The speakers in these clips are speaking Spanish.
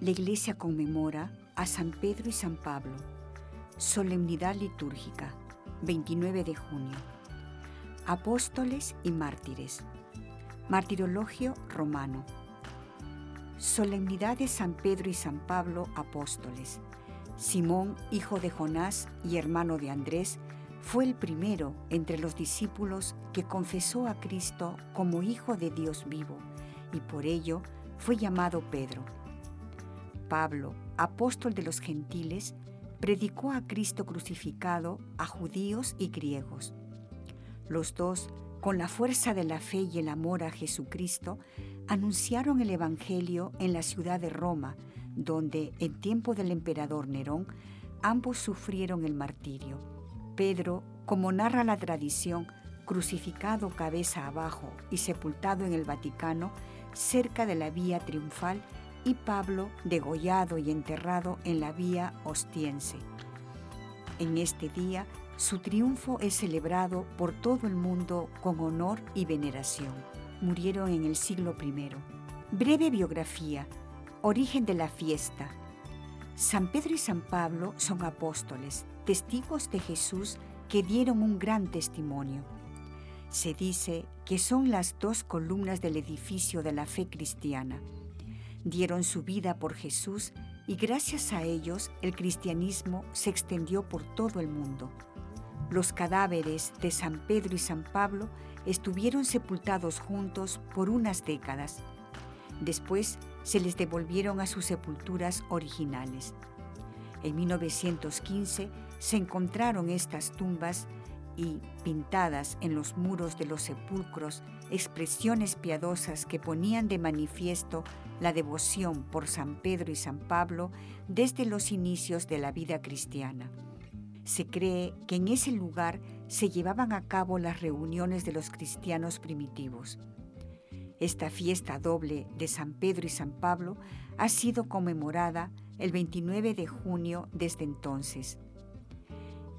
La Iglesia conmemora a San Pedro y San Pablo, solemnidad litúrgica, 29 de junio. Apóstoles y mártires. Martirologio romano. Solemnidad de San Pedro y San Pablo, apóstoles. Simón, hijo de Jonás y hermano de Andrés, fue el primero entre los discípulos que confesó a Cristo como Hijo de Dios vivo y por ello fue llamado Pedro. Pablo, apóstol de los gentiles, predicó a Cristo crucificado a judíos y griegos. Los dos, con la fuerza de la fe y el amor a Jesucristo, anunciaron el Evangelio en la ciudad de Roma, donde, en tiempo del emperador Nerón, ambos sufrieron el martirio. Pedro, como narra la tradición, crucificado cabeza abajo y sepultado en el Vaticano, cerca de la vía triunfal, y Pablo degollado y enterrado en la vía ostiense. En este día, su triunfo es celebrado por todo el mundo con honor y veneración. Murieron en el siglo I. Breve biografía. Origen de la fiesta. San Pedro y San Pablo son apóstoles, testigos de Jesús que dieron un gran testimonio. Se dice que son las dos columnas del edificio de la fe cristiana. Dieron su vida por Jesús y gracias a ellos el cristianismo se extendió por todo el mundo. Los cadáveres de San Pedro y San Pablo estuvieron sepultados juntos por unas décadas. Después se les devolvieron a sus sepulturas originales. En 1915 se encontraron estas tumbas y pintadas en los muros de los sepulcros expresiones piadosas que ponían de manifiesto la devoción por San Pedro y San Pablo desde los inicios de la vida cristiana. Se cree que en ese lugar se llevaban a cabo las reuniones de los cristianos primitivos. Esta fiesta doble de San Pedro y San Pablo ha sido conmemorada el 29 de junio desde entonces.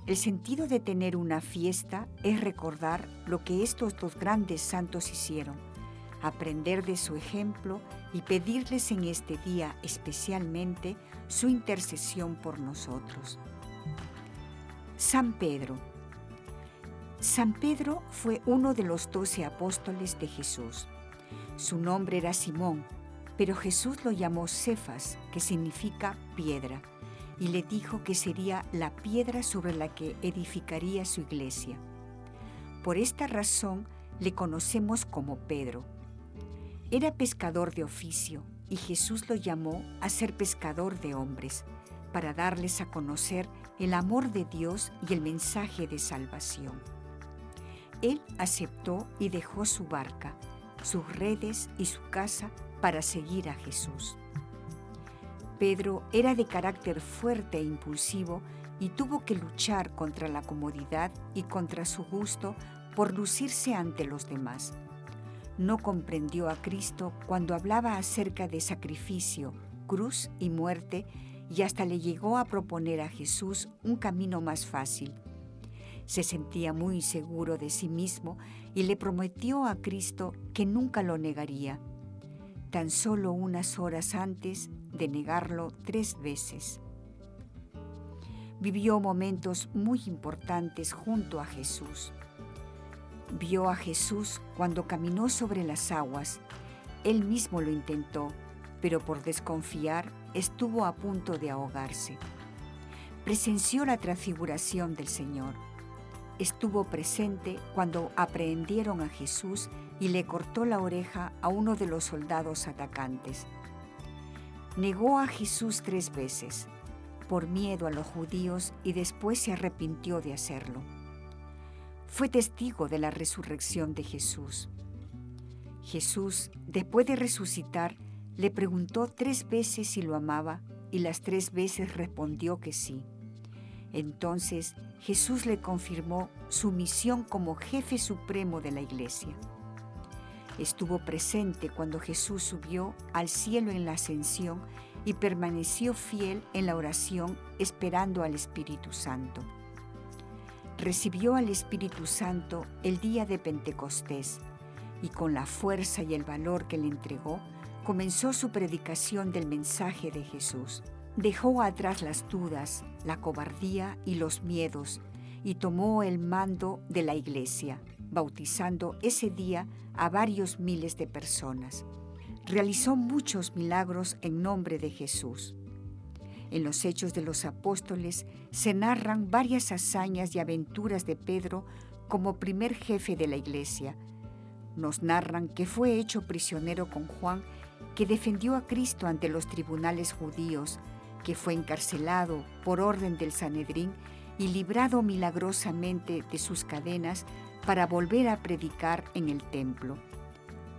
El sentido de tener una fiesta es recordar lo que estos dos grandes santos hicieron, aprender de su ejemplo y pedirles en este día especialmente su intercesión por nosotros. San Pedro. San Pedro fue uno de los doce apóstoles de Jesús. Su nombre era Simón, pero Jesús lo llamó Cefas, que significa piedra y le dijo que sería la piedra sobre la que edificaría su iglesia. Por esta razón le conocemos como Pedro. Era pescador de oficio y Jesús lo llamó a ser pescador de hombres, para darles a conocer el amor de Dios y el mensaje de salvación. Él aceptó y dejó su barca, sus redes y su casa para seguir a Jesús. Pedro era de carácter fuerte e impulsivo y tuvo que luchar contra la comodidad y contra su gusto por lucirse ante los demás. No comprendió a Cristo cuando hablaba acerca de sacrificio, cruz y muerte y hasta le llegó a proponer a Jesús un camino más fácil. Se sentía muy seguro de sí mismo y le prometió a Cristo que nunca lo negaría tan solo unas horas antes de negarlo tres veces. Vivió momentos muy importantes junto a Jesús. Vio a Jesús cuando caminó sobre las aguas. Él mismo lo intentó, pero por desconfiar estuvo a punto de ahogarse. Presenció la transfiguración del Señor. Estuvo presente cuando aprehendieron a Jesús y le cortó la oreja a uno de los soldados atacantes. Negó a Jesús tres veces, por miedo a los judíos y después se arrepintió de hacerlo. Fue testigo de la resurrección de Jesús. Jesús, después de resucitar, Le preguntó tres veces si lo amaba y las tres veces respondió que sí. Entonces Jesús le confirmó su misión como jefe supremo de la iglesia. Estuvo presente cuando Jesús subió al cielo en la ascensión y permaneció fiel en la oración esperando al Espíritu Santo. Recibió al Espíritu Santo el día de Pentecostés y con la fuerza y el valor que le entregó, comenzó su predicación del mensaje de Jesús. Dejó atrás las dudas, la cobardía y los miedos y tomó el mando de la iglesia, bautizando ese día a varios miles de personas. Realizó muchos milagros en nombre de Jesús. En los Hechos de los Apóstoles se narran varias hazañas y aventuras de Pedro como primer jefe de la iglesia. Nos narran que fue hecho prisionero con Juan, que defendió a Cristo ante los tribunales judíos, que fue encarcelado por orden del Sanedrín y librado milagrosamente de sus cadenas para volver a predicar en el templo,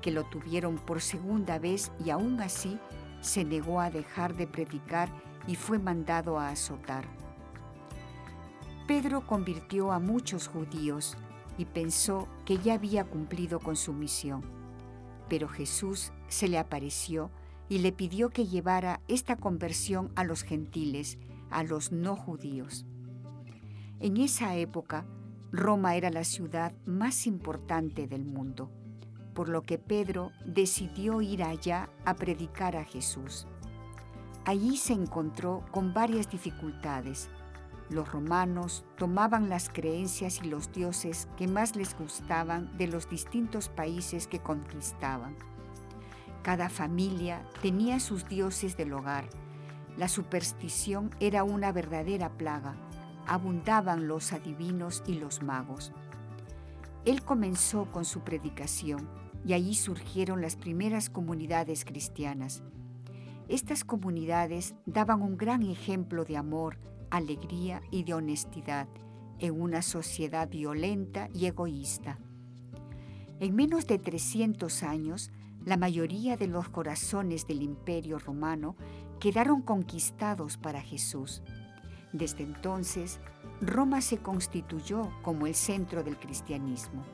que lo tuvieron por segunda vez y aún así se negó a dejar de predicar y fue mandado a azotar. Pedro convirtió a muchos judíos y pensó que ya había cumplido con su misión, pero Jesús se le apareció y le pidió que llevara esta conversión a los gentiles, a los no judíos. En esa época, Roma era la ciudad más importante del mundo, por lo que Pedro decidió ir allá a predicar a Jesús. Allí se encontró con varias dificultades. Los romanos tomaban las creencias y los dioses que más les gustaban de los distintos países que conquistaban. Cada familia tenía sus dioses del hogar. La superstición era una verdadera plaga. Abundaban los adivinos y los magos. Él comenzó con su predicación y allí surgieron las primeras comunidades cristianas. Estas comunidades daban un gran ejemplo de amor, alegría y de honestidad en una sociedad violenta y egoísta. En menos de 300 años, la mayoría de los corazones del imperio romano quedaron conquistados para Jesús. Desde entonces, Roma se constituyó como el centro del cristianismo.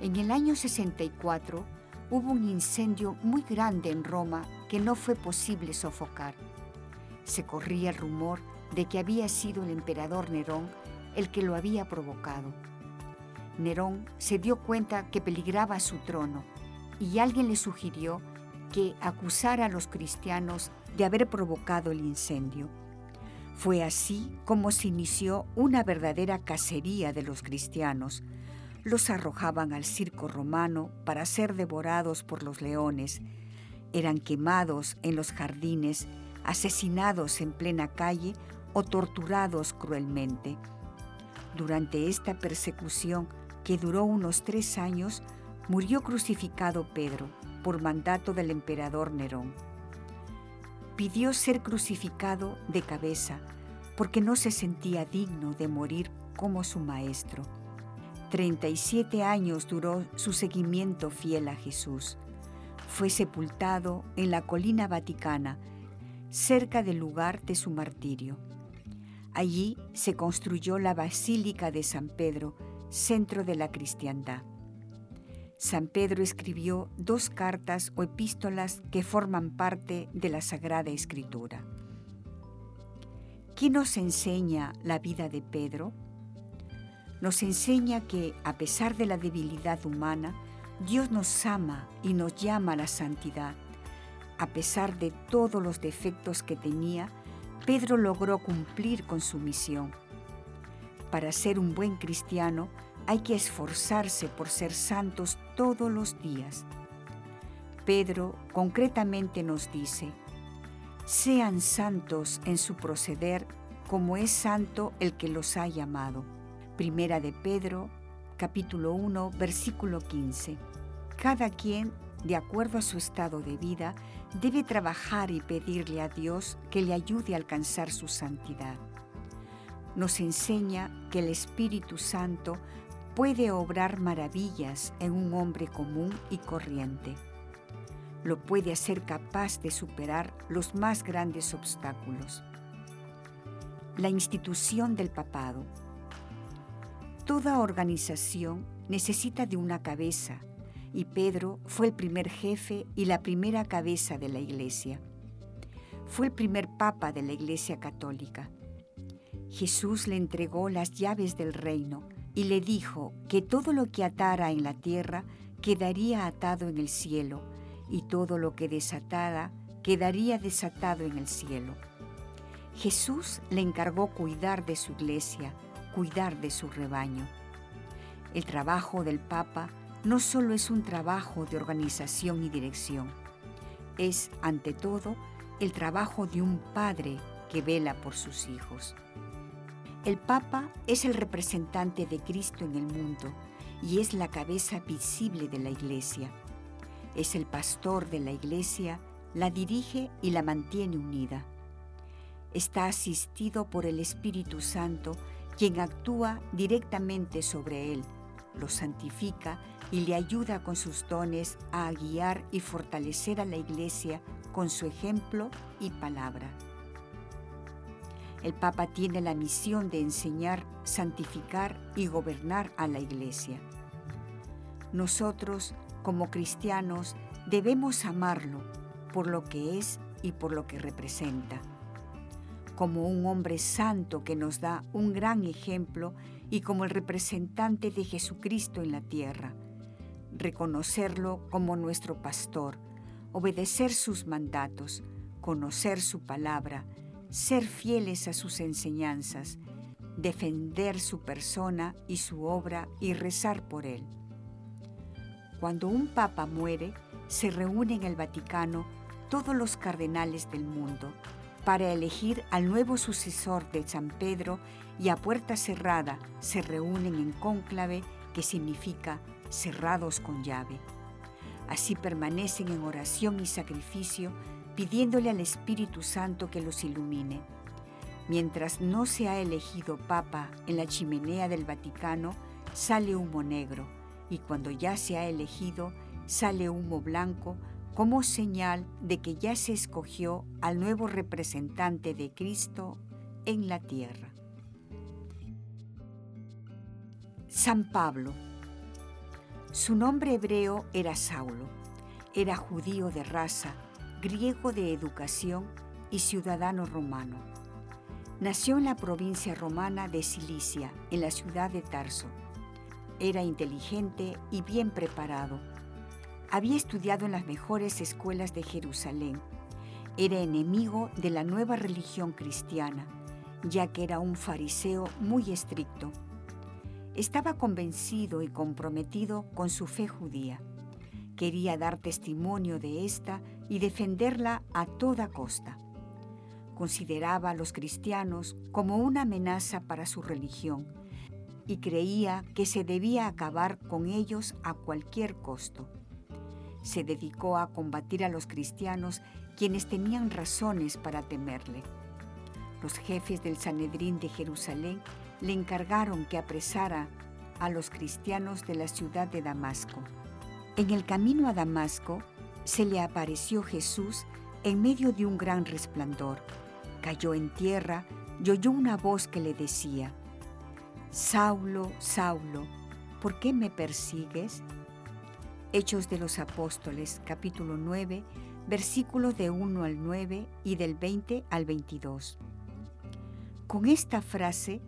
En el año 64 hubo un incendio muy grande en Roma que no fue posible sofocar. Se corría el rumor de que había sido el emperador Nerón el que lo había provocado. Nerón se dio cuenta que peligraba su trono y alguien le sugirió que acusara a los cristianos de haber provocado el incendio. Fue así como se inició una verdadera cacería de los cristianos. Los arrojaban al circo romano para ser devorados por los leones. Eran quemados en los jardines, asesinados en plena calle o torturados cruelmente. Durante esta persecución, que duró unos tres años, murió crucificado Pedro por mandato del emperador Nerón. Pidió ser crucificado de cabeza porque no se sentía digno de morir como su maestro. 37 años duró su seguimiento fiel a Jesús. Fue sepultado en la colina vaticana, cerca del lugar de su martirio. Allí se construyó la Basílica de San Pedro, centro de la cristiandad. San Pedro escribió dos cartas o epístolas que forman parte de la Sagrada Escritura. ¿Qué nos enseña la vida de Pedro? Nos enseña que, a pesar de la debilidad humana, Dios nos ama y nos llama a la santidad. A pesar de todos los defectos que tenía, Pedro logró cumplir con su misión. Para ser un buen cristiano, hay que esforzarse por ser santos todos los días. Pedro concretamente nos dice, sean santos en su proceder como es santo el que los ha llamado. Primera de Pedro, capítulo 1, versículo 15. Cada quien, de acuerdo a su estado de vida, debe trabajar y pedirle a Dios que le ayude a alcanzar su santidad. Nos enseña que el Espíritu Santo puede obrar maravillas en un hombre común y corriente. lo puede hacer capaz de superar los más grandes obstáculos. La institución del papado. Toda organización necesita de una cabeza, y Pedro fue el primer jefe y la primera cabeza de la iglesia. Fue el primer papa de la iglesia católica. Jesús le entregó las llaves del reino y le dijo que todo lo que atara en la tierra quedaría atado en el cielo y todo lo que desatara quedaría desatado en el cielo. Jesús le encargó cuidar de su iglesia, cuidar de su rebaño. El trabajo del Papa no solo es un trabajo de organización y dirección, es, ante todo, el trabajo de un padre que vela por sus hijos. El Papa es el representante de Cristo en el mundo y es la cabeza visible de la Iglesia. Es el pastor de la Iglesia, la dirige y la mantiene unida. Está asistido por el Espíritu Santo, quien actúa directamente sobre él, lo santifica y le ayuda con sus dones a guiar y fortalecer a la Iglesia con su ejemplo y palabra. El Papa tiene la misión de enseñar, santificar y gobernar a la Iglesia. Nosotros, como cristianos, debemos amarlo por lo que es y por lo que representa. Como un hombre santo que nos da un gran ejemplo y como el representante de Jesucristo en la tierra. Reconocerlo como nuestro pastor, obedecer sus mandatos, conocer su palabra, ser fieles a sus enseñanzas, defender su persona y su obra y rezar por él. Cuando un papa muere, se reúnen en el Vaticano todos los cardenales del mundo para elegir al nuevo sucesor de San Pedro y a puerta cerrada se reúnen en cónclave que significa cerrados con llave. Así permanecen en oración y sacrificio pidiéndole al Espíritu Santo que los ilumine. Mientras no se ha elegido papa en la chimenea del Vaticano, sale humo negro, y cuando ya se ha elegido, sale humo blanco como señal de que ya se escogió al nuevo representante de Cristo en la tierra. San Pablo. Su nombre hebreo era Saulo. Era judío de raza, griego de educación y ciudadano romano. Nació en la provincia romana de Cilicia, en la ciudad de Tarso. Era inteligente y bien preparado. Había estudiado en las mejores escuelas de Jerusalén. Era enemigo de la nueva religión cristiana, ya que era un fariseo muy estricto. Estaba convencido y comprometido con su fe judía. Quería dar testimonio de esta y defenderla a toda costa. Consideraba a los cristianos como una amenaza para su religión y creía que se debía acabar con ellos a cualquier costo. Se dedicó a combatir a los cristianos quienes tenían razones para temerle. Los jefes del Sanedrín de Jerusalén le encargaron que apresara a los cristianos de la ciudad de Damasco. En el camino a Damasco se le apareció Jesús en medio de un gran resplandor. Cayó en tierra y oyó una voz que le decía, Saulo, Saulo, ¿por qué me persigues? Hechos de los Apóstoles, capítulo 9, versículos de 1 al 9 y del 20 al 22. Con esta frase,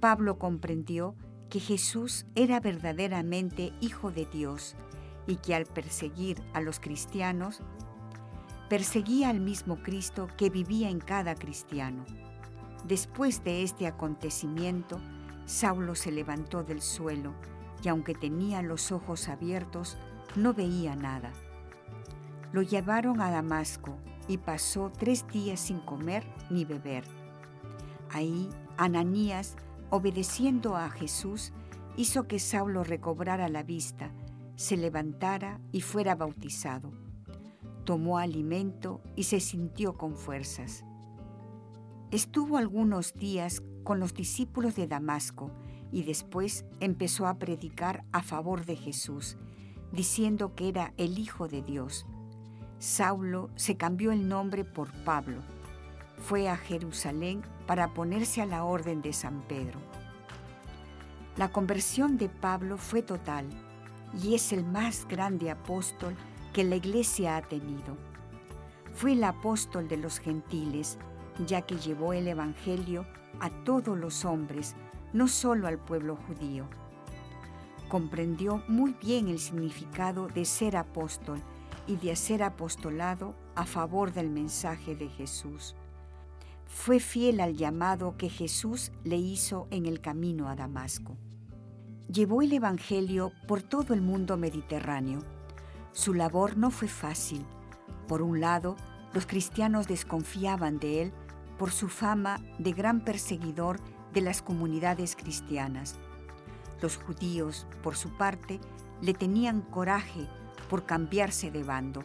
Pablo comprendió que Jesús era verdaderamente Hijo de Dios y que al perseguir a los cristianos, perseguía al mismo Cristo que vivía en cada cristiano. Después de este acontecimiento, Saulo se levantó del suelo y aunque tenía los ojos abiertos, no veía nada. Lo llevaron a Damasco y pasó tres días sin comer ni beber. Ahí Ananías, obedeciendo a Jesús, hizo que Saulo recobrara la vista se levantara y fuera bautizado. Tomó alimento y se sintió con fuerzas. Estuvo algunos días con los discípulos de Damasco y después empezó a predicar a favor de Jesús, diciendo que era el Hijo de Dios. Saulo se cambió el nombre por Pablo. Fue a Jerusalén para ponerse a la orden de San Pedro. La conversión de Pablo fue total y es el más grande apóstol que la iglesia ha tenido. Fue el apóstol de los gentiles, ya que llevó el Evangelio a todos los hombres, no solo al pueblo judío. Comprendió muy bien el significado de ser apóstol y de hacer apostolado a favor del mensaje de Jesús. Fue fiel al llamado que Jesús le hizo en el camino a Damasco. Llevó el Evangelio por todo el mundo mediterráneo. Su labor no fue fácil. Por un lado, los cristianos desconfiaban de él por su fama de gran perseguidor de las comunidades cristianas. Los judíos, por su parte, le tenían coraje por cambiarse de bando.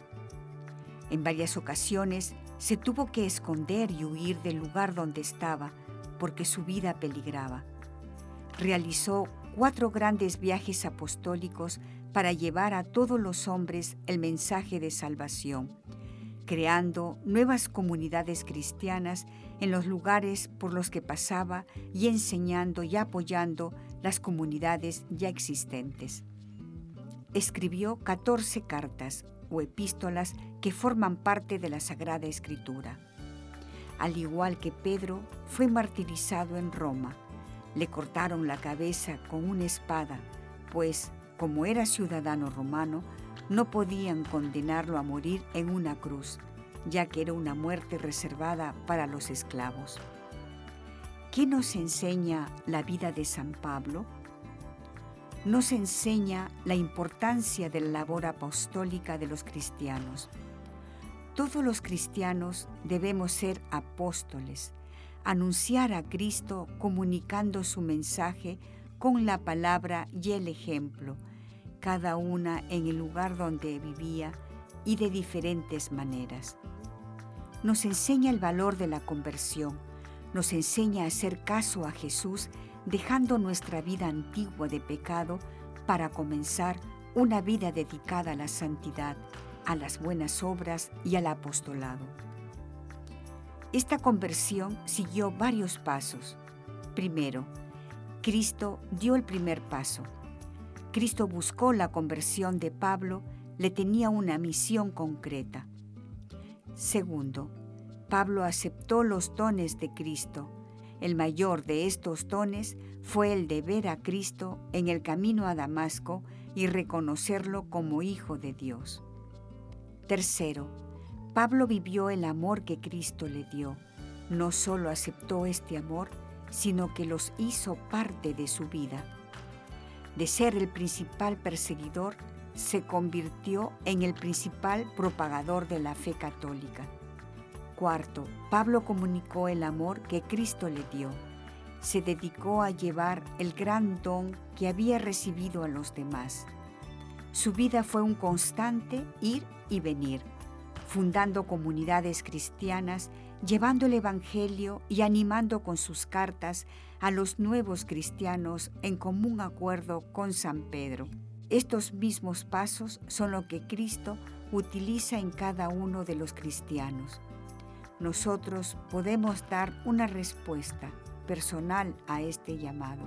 En varias ocasiones se tuvo que esconder y huir del lugar donde estaba porque su vida peligraba. Realizó cuatro grandes viajes apostólicos para llevar a todos los hombres el mensaje de salvación, creando nuevas comunidades cristianas en los lugares por los que pasaba y enseñando y apoyando las comunidades ya existentes escribió 14 cartas o epístolas que forman parte de la Sagrada Escritura. Al igual que Pedro, fue martirizado en Roma. Le cortaron la cabeza con una espada, pues, como era ciudadano romano, no podían condenarlo a morir en una cruz, ya que era una muerte reservada para los esclavos. ¿Qué nos enseña la vida de San Pablo? nos enseña la importancia de la labor apostólica de los cristianos. Todos los cristianos debemos ser apóstoles, anunciar a Cristo comunicando su mensaje con la palabra y el ejemplo, cada una en el lugar donde vivía y de diferentes maneras. Nos enseña el valor de la conversión, nos enseña a hacer caso a Jesús dejando nuestra vida antigua de pecado para comenzar una vida dedicada a la santidad, a las buenas obras y al apostolado. Esta conversión siguió varios pasos. Primero, Cristo dio el primer paso. Cristo buscó la conversión de Pablo, le tenía una misión concreta. Segundo, Pablo aceptó los dones de Cristo, el mayor de estos dones fue el de ver a Cristo en el camino a Damasco y reconocerlo como Hijo de Dios. Tercero, Pablo vivió el amor que Cristo le dio. No solo aceptó este amor, sino que los hizo parte de su vida. De ser el principal perseguidor, se convirtió en el principal propagador de la fe católica. Cuarto, Pablo comunicó el amor que Cristo le dio. Se dedicó a llevar el gran don que había recibido a los demás. Su vida fue un constante ir y venir, fundando comunidades cristianas, llevando el Evangelio y animando con sus cartas a los nuevos cristianos en común acuerdo con San Pedro. Estos mismos pasos son lo que Cristo utiliza en cada uno de los cristianos nosotros podemos dar una respuesta personal a este llamado,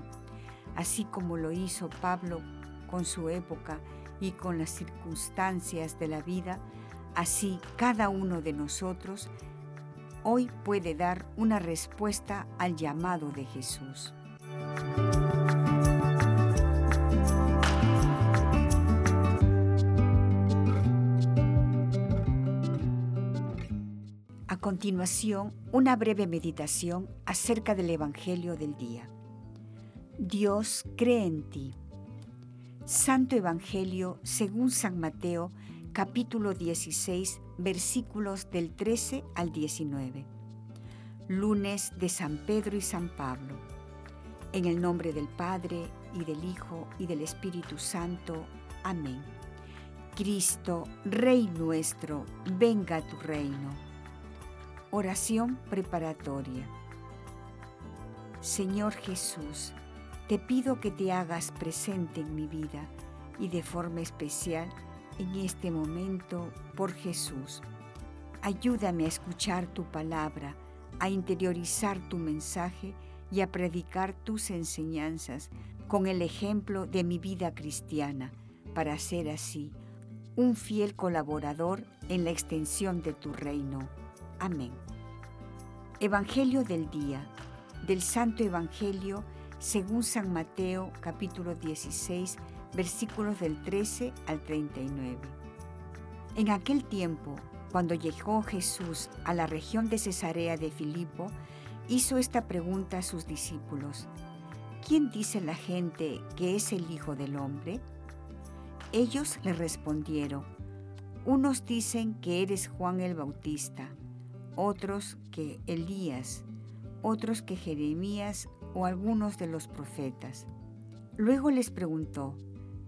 así como lo hizo Pablo con su época y con las circunstancias de la vida, así cada uno de nosotros hoy puede dar una respuesta al llamado de Jesús. continuación, una breve meditación acerca del Evangelio del día. Dios cree en ti. Santo Evangelio según San Mateo, capítulo 16, versículos del 13 al 19. Lunes de San Pedro y San Pablo. En el nombre del Padre, y del Hijo, y del Espíritu Santo. Amén. Cristo, Rey nuestro, venga a tu reino Oración preparatoria. Señor Jesús, te pido que te hagas presente en mi vida y de forma especial en este momento por Jesús. Ayúdame a escuchar tu palabra, a interiorizar tu mensaje y a predicar tus enseñanzas con el ejemplo de mi vida cristiana, para ser así un fiel colaborador en la extensión de tu reino. Amén. Evangelio del día, del Santo Evangelio según San Mateo capítulo 16 versículos del 13 al 39. En aquel tiempo, cuando llegó Jesús a la región de Cesarea de Filipo, hizo esta pregunta a sus discípulos. ¿Quién dice la gente que es el Hijo del Hombre? Ellos le respondieron, unos dicen que eres Juan el Bautista, otros que Elías, otros que Jeremías o algunos de los profetas. Luego les preguntó,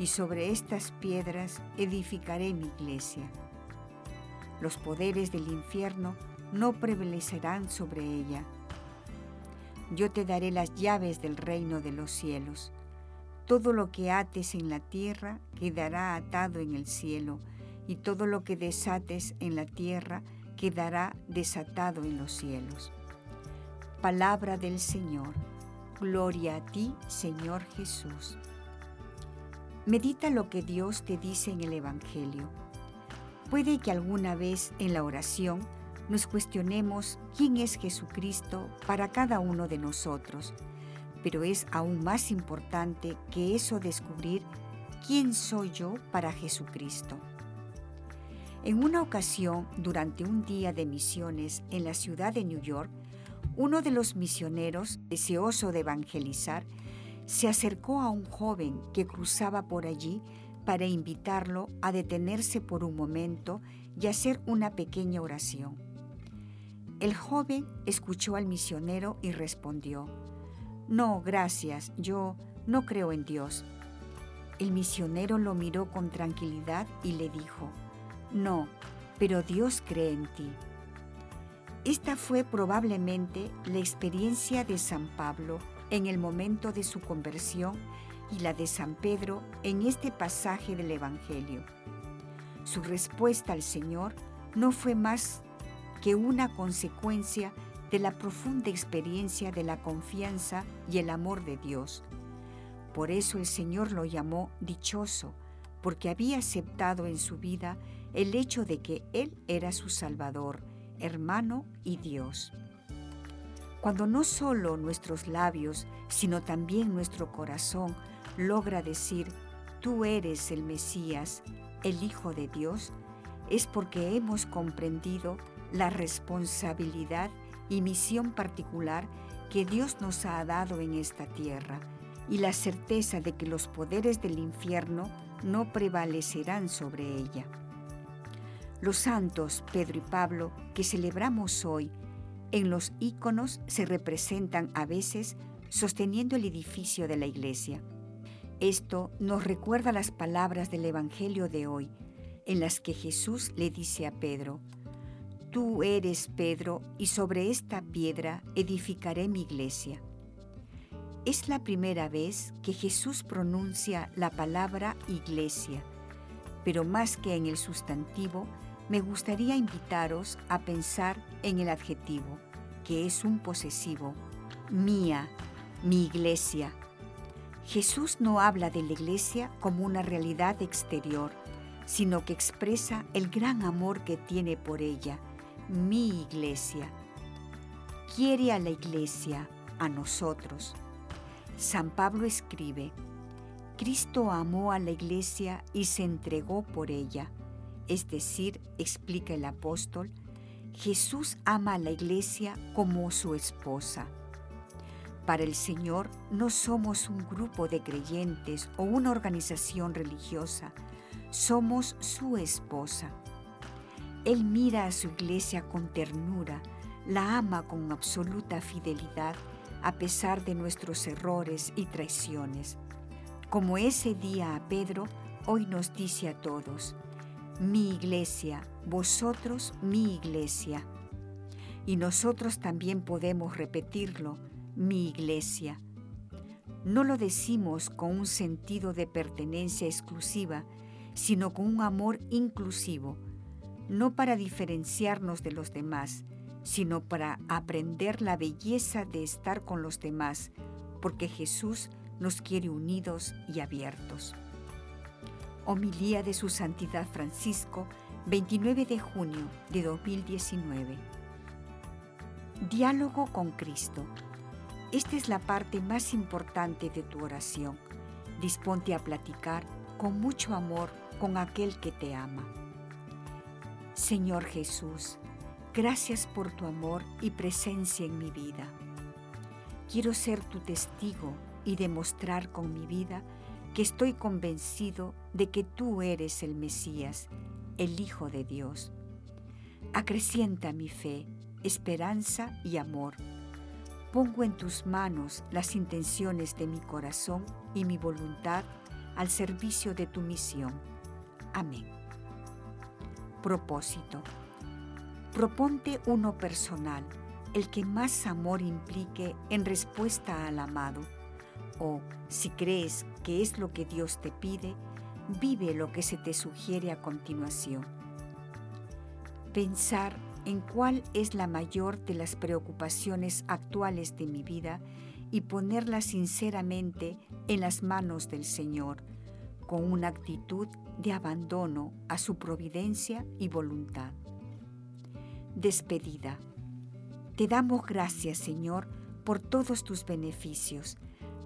y sobre estas piedras edificaré mi iglesia. Los poderes del infierno no prevalecerán sobre ella. Yo te daré las llaves del reino de los cielos. Todo lo que ates en la tierra quedará atado en el cielo, y todo lo que desates en la tierra quedará desatado en los cielos. Palabra del Señor. Gloria a ti, Señor Jesús. Medita lo que Dios te dice en el Evangelio. Puede que alguna vez en la oración nos cuestionemos quién es Jesucristo para cada uno de nosotros, pero es aún más importante que eso descubrir quién soy yo para Jesucristo. En una ocasión, durante un día de misiones en la ciudad de New York, uno de los misioneros, deseoso de evangelizar, se acercó a un joven que cruzaba por allí para invitarlo a detenerse por un momento y hacer una pequeña oración. El joven escuchó al misionero y respondió, No, gracias, yo no creo en Dios. El misionero lo miró con tranquilidad y le dijo, No, pero Dios cree en ti. Esta fue probablemente la experiencia de San Pablo en el momento de su conversión y la de San Pedro en este pasaje del Evangelio. Su respuesta al Señor no fue más que una consecuencia de la profunda experiencia de la confianza y el amor de Dios. Por eso el Señor lo llamó dichoso, porque había aceptado en su vida el hecho de que Él era su Salvador hermano y Dios. Cuando no solo nuestros labios, sino también nuestro corazón logra decir, tú eres el Mesías, el Hijo de Dios, es porque hemos comprendido la responsabilidad y misión particular que Dios nos ha dado en esta tierra y la certeza de que los poderes del infierno no prevalecerán sobre ella. Los santos Pedro y Pablo que celebramos hoy en los íconos se representan a veces sosteniendo el edificio de la iglesia. Esto nos recuerda las palabras del Evangelio de hoy, en las que Jesús le dice a Pedro, Tú eres Pedro y sobre esta piedra edificaré mi iglesia. Es la primera vez que Jesús pronuncia la palabra iglesia, pero más que en el sustantivo, me gustaría invitaros a pensar en el adjetivo, que es un posesivo, mía, mi iglesia. Jesús no habla de la iglesia como una realidad exterior, sino que expresa el gran amor que tiene por ella, mi iglesia. Quiere a la iglesia, a nosotros. San Pablo escribe, Cristo amó a la iglesia y se entregó por ella es decir, explica el apóstol, Jesús ama a la iglesia como su esposa. Para el Señor no somos un grupo de creyentes o una organización religiosa, somos su esposa. Él mira a su iglesia con ternura, la ama con absoluta fidelidad a pesar de nuestros errores y traiciones. Como ese día a Pedro, hoy nos dice a todos, mi iglesia, vosotros mi iglesia. Y nosotros también podemos repetirlo, mi iglesia. No lo decimos con un sentido de pertenencia exclusiva, sino con un amor inclusivo, no para diferenciarnos de los demás, sino para aprender la belleza de estar con los demás, porque Jesús nos quiere unidos y abiertos. Homilía de Su Santidad Francisco, 29 de junio de 2019. Diálogo con Cristo. Esta es la parte más importante de tu oración. Disponte a platicar con mucho amor con aquel que te ama. Señor Jesús, Gracias por tu amor y presencia en mi vida. Quiero ser tu testigo y demostrar con mi vida que estoy convencido de que tú eres el Mesías, el Hijo de Dios. Acrecienta mi fe, esperanza y amor. Pongo en tus manos las intenciones de mi corazón y mi voluntad al servicio de tu misión. Amén. Propósito Proponte uno personal, el que más amor implique en respuesta al amado. O, si crees que es lo que Dios te pide, vive lo que se te sugiere a continuación. Pensar en cuál es la mayor de las preocupaciones actuales de mi vida y ponerla sinceramente en las manos del Señor, con una actitud de abandono a su providencia y voluntad despedida. Te damos gracias, Señor, por todos tus beneficios,